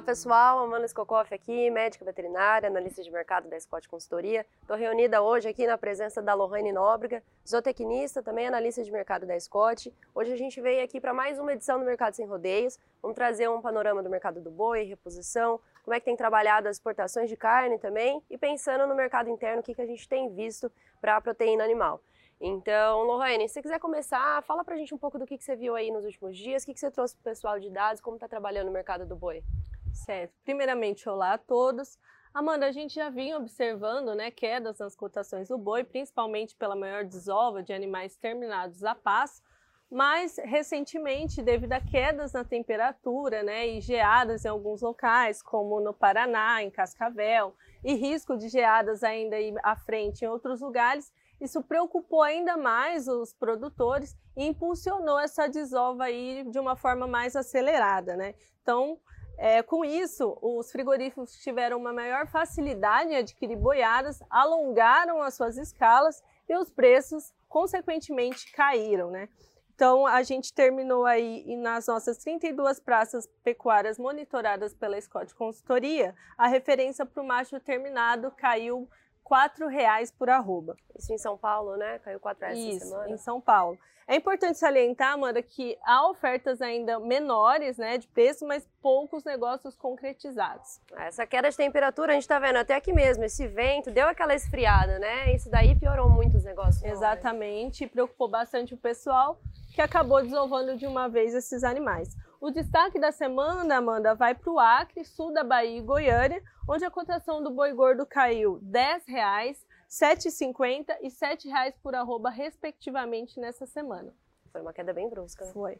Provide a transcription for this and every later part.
Olá pessoal, Amanda Skokoff aqui, médica veterinária, analista de mercado da Scott Consultoria. Estou reunida hoje aqui na presença da Lohane Nóbrega, zootecnista, também analista de mercado da Scott. Hoje a gente veio aqui para mais uma edição do Mercado Sem Rodeios. Vamos trazer um panorama do mercado do boi, reposição, como é que tem trabalhado as exportações de carne também e pensando no mercado interno, o que, que a gente tem visto para a proteína animal. Então, Lohane, se você quiser começar, fala pra gente um pouco do que, que você viu aí nos últimos dias, o que, que você trouxe pro pessoal de dados, como está trabalhando no mercado do boi. Certo. Primeiramente, olá a todos. Amanda, a gente já vinha observando né, quedas nas cotações do boi, principalmente pela maior desova de animais terminados a passo, mas recentemente, devido a quedas na temperatura né, e geadas em alguns locais, como no Paraná, em Cascavel, e risco de geadas ainda à frente em outros lugares, isso preocupou ainda mais os produtores e impulsionou essa desova aí de uma forma mais acelerada. Né? Então, é, com isso, os frigoríficos tiveram uma maior facilidade em adquirir boiadas, alongaram as suas escalas e os preços, consequentemente, caíram. Né? Então, a gente terminou aí nas nossas 32 praças pecuárias monitoradas pela Scott Consultoria, a referência para o macho terminado caiu R$ reais por arroba. Isso em São Paulo, né? Caiu R$ reais Isso, semana. em São Paulo. É importante salientar, Amanda, que há ofertas ainda menores, né, de preço, mas poucos negócios concretizados. Essa queda de temperatura, a gente está vendo até aqui mesmo, esse vento deu aquela esfriada, né? Isso daí piorou muito os negócios. Exatamente, né? preocupou bastante o pessoal, que acabou desovando de uma vez esses animais. O destaque da semana, Amanda, vai para o Acre, sul da Bahia e Goiânia, onde a cotação do boi gordo caiu R$ 10,00, R$ 7,50 e R$ 7,00 por arroba, respectivamente, nessa semana. Foi uma queda bem brusca. Né? Foi.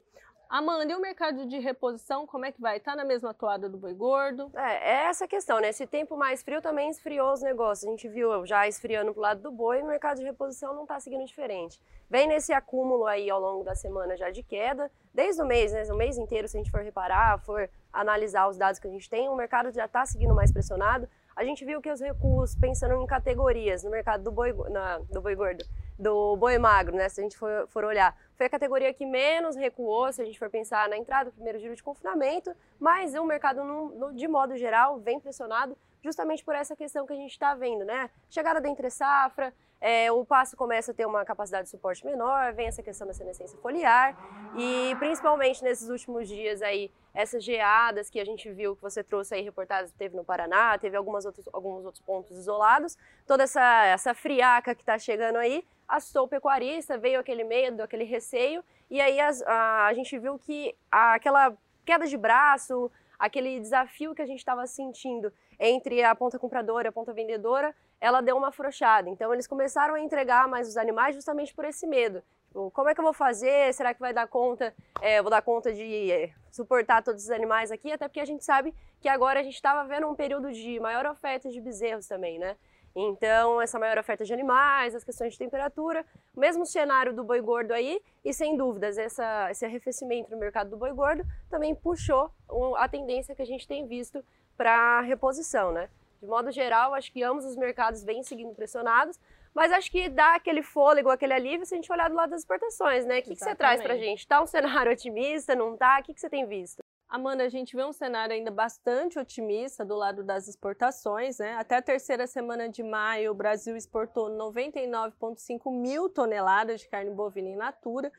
Amanda, e o mercado de reposição, como é que vai? Está na mesma toada do boi gordo? É, é essa questão, né? Esse tempo mais frio também esfriou os negócios. A gente viu já esfriando pro lado do boi e o mercado de reposição não está seguindo diferente. Vem nesse acúmulo aí ao longo da semana já de queda, desde o mês, né? O mês inteiro, se a gente for reparar, for analisar os dados que a gente tem, o mercado já está seguindo mais pressionado. A gente viu que os recuos, pensando em categorias no mercado do boi, na, do boi gordo, do boi magro, né? Se a gente for, for, olhar, foi a categoria que menos recuou, se a gente for pensar na entrada do primeiro giro de confinamento, mas o mercado, no, no, de modo geral, vem pressionado justamente por essa questão que a gente está vendo, né? Chegada da entre-safra, é, o passo começa a ter uma capacidade de suporte menor, vem essa questão da senescência foliar. E principalmente nesses últimos dias aí, essas geadas que a gente viu que você trouxe aí reportadas, teve no Paraná, teve algumas outros, alguns outros pontos isolados, toda essa, essa friaca que está chegando aí, assustou o pecuarista, veio aquele medo, aquele receio. E aí as, a, a gente viu que a, aquela queda de braço, aquele desafio que a gente estava sentindo entre a ponta compradora e a ponta vendedora, ela deu uma afrouxada. Então eles começaram a entregar mais os animais justamente por esse medo. Tipo, como é que eu vou fazer? Será que vai dar conta? É, vou dar conta de é, suportar todos os animais aqui? Até porque a gente sabe que agora a gente estava vendo um período de maior oferta de bezerros também, né? Então, essa maior oferta de animais, as questões de temperatura, mesmo cenário do boi gordo aí, e sem dúvidas, essa, esse arrefecimento no mercado do boi gordo também puxou a tendência que a gente tem visto para reposição, né? De modo geral, acho que ambos os mercados vêm seguindo pressionados, mas acho que dá aquele fôlego, aquele alívio se a gente olhar do lado das exportações, né? O que, que você traz para a gente? Está um cenário otimista, não está? O que, que você tem visto? Amanda, a gente vê um cenário ainda bastante otimista do lado das exportações, né? Até a terceira semana de maio, o Brasil exportou 99,5 mil toneladas de carne bovina in natura,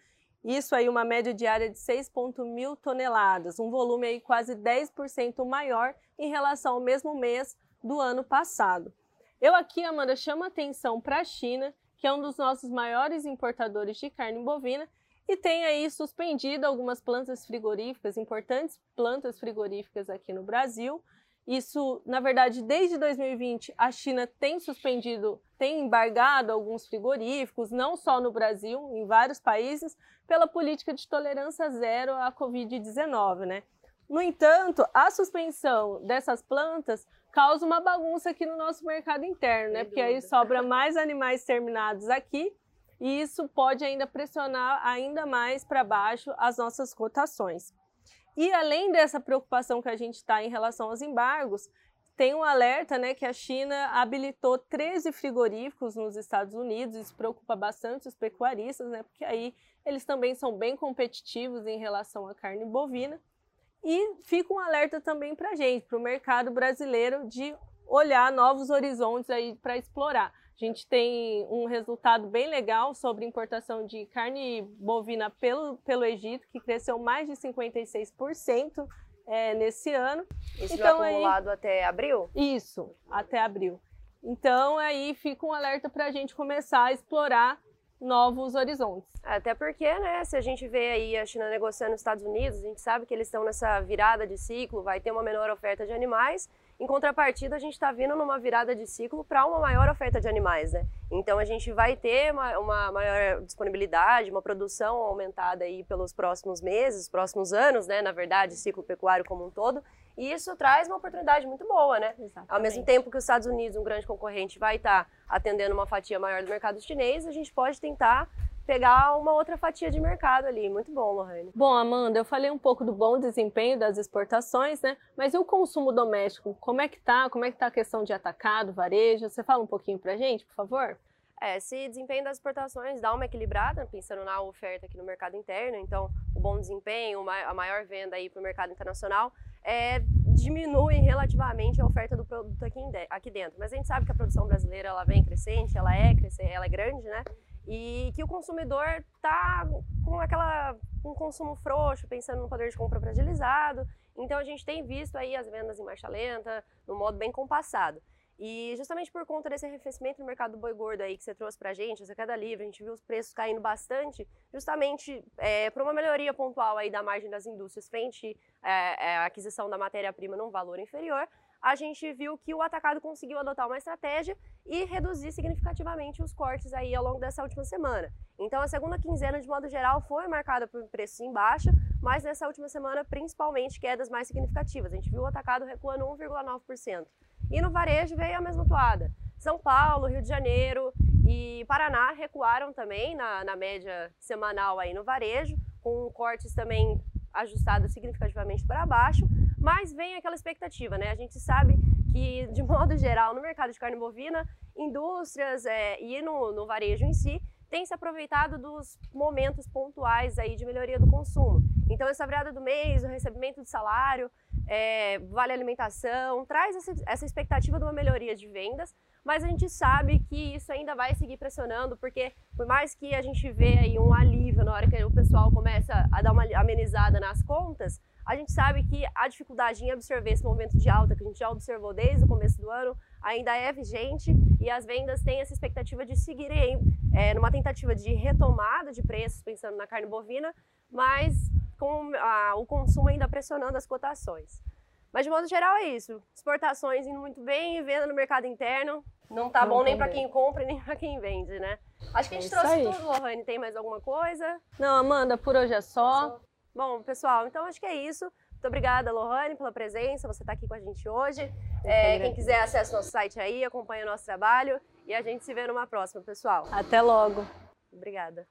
isso aí uma média diária de 6,1 mil toneladas, um volume aí quase 10% maior em relação ao mesmo mês do ano passado. Eu aqui, Amanda, chamo atenção para a China, que é um dos nossos maiores importadores de carne bovina e tem aí suspendido algumas plantas frigoríficas, importantes plantas frigoríficas aqui no Brasil, isso, na verdade, desde 2020, a China tem suspendido, tem embargado alguns frigoríficos, não só no Brasil, em vários países, pela política de tolerância zero à Covid-19, né? No entanto, a suspensão dessas plantas causa uma bagunça aqui no nosso mercado interno, né? Porque aí sobra mais animais terminados aqui e isso pode ainda pressionar ainda mais para baixo as nossas cotações. E além dessa preocupação que a gente está em relação aos embargos, tem um alerta né, que a China habilitou 13 frigoríficos nos Estados Unidos, isso preocupa bastante os pecuaristas, né, porque aí eles também são bem competitivos em relação à carne bovina. E fica um alerta também para a gente, para o mercado brasileiro, de olhar novos horizontes aí para explorar. A gente tem um resultado bem legal sobre importação de carne bovina pelo, pelo Egito, que cresceu mais de 56% é, nesse ano. Isso então, acumulado aí, até abril? Isso, até abril. Então aí fica um alerta para a gente começar a explorar novos horizontes. Até porque, né, se a gente vê aí a China negociando nos Estados Unidos, a gente sabe que eles estão nessa virada de ciclo, vai ter uma menor oferta de animais. Em contrapartida, a gente está vindo numa virada de ciclo para uma maior oferta de animais, né? Então a gente vai ter uma, uma, maior disponibilidade, uma produção aumentada aí pelos próximos meses, próximos anos, né? Na verdade, ciclo pecuário como um todo. E isso traz uma oportunidade muito boa, né? Exatamente. Ao mesmo tempo que os Estados Unidos, um grande concorrente, vai estar tá atendendo uma fatia maior do mercado chinês, a gente pode tentar pegar uma outra fatia de mercado ali. Muito bom, Lohane. Bom, Amanda, eu falei um pouco do bom desempenho das exportações, né? Mas e o consumo doméstico? Como é que tá? Como é que tá a questão de atacado, varejo? Você fala um pouquinho pra gente, por favor? É, esse desempenho das exportações dá uma equilibrada, pensando na oferta aqui no mercado interno, então o bom desempenho, a maior venda aí para o mercado internacional, é, diminui relativamente a oferta do produto aqui, aqui dentro. Mas a gente sabe que a produção brasileira ela vem crescente, ela é crescente, ela é grande, né? E que o consumidor está com aquela um consumo frouxo, pensando no poder de compra fragilizado. Então a gente tem visto aí as vendas em marcha lenta, no modo bem compassado. E justamente por conta desse arrefecimento no mercado do boi gordo aí que você trouxe pra gente, essa queda livre, a gente viu os preços caindo bastante, justamente é, por uma melhoria pontual aí da margem das indústrias frente é, à aquisição da matéria-prima num valor inferior, a gente viu que o atacado conseguiu adotar uma estratégia e reduzir significativamente os cortes aí ao longo dessa última semana. Então a segunda quinzena, de modo geral, foi marcada por preços em baixa, mas nessa última semana, principalmente quedas mais significativas. A gente viu o atacado recuando 1,9%. E no varejo veio a mesma toada. São Paulo, Rio de Janeiro e Paraná recuaram também na, na média semanal aí no varejo, com cortes também ajustados significativamente para baixo, mas vem aquela expectativa, né? A gente sabe que, de modo geral, no mercado de carne bovina, indústrias é, e no, no varejo em si, tem se aproveitado dos momentos pontuais aí de melhoria do consumo. Então, essa virada do mês, o recebimento de salário, é, vale alimentação, traz essa, expectativa de uma melhoria de vendas, mas a gente sabe que isso ainda vai seguir pressionando, porque por mais que a gente vê aí um alívio na hora que o pessoal começa a dar uma amenizada nas contas, a gente sabe que a dificuldade em absorver esse momento de alta que a gente já observou desde o começo do ano ainda é vigente e as vendas têm essa expectativa de seguirem é, numa tentativa de retomada de preços, pensando na carne bovina, mas com a, o consumo ainda pressionando as cotações. Mas de modo geral é isso. Exportações indo muito bem, venda no mercado interno. Não tá não bom nem para quem compra nem para quem vende, né? Acho que a gente é trouxe aí. tudo, Lohane. Tem mais alguma coisa? Não, Amanda, por hoje é só. Bom, pessoal, então acho que é isso. Muito obrigada, Lohane, pela presença. Você está aqui com a gente hoje. É, quem quiser acesse nosso site aí, acompanha o nosso trabalho e a gente se vê numa próxima, pessoal. Até logo. Obrigada.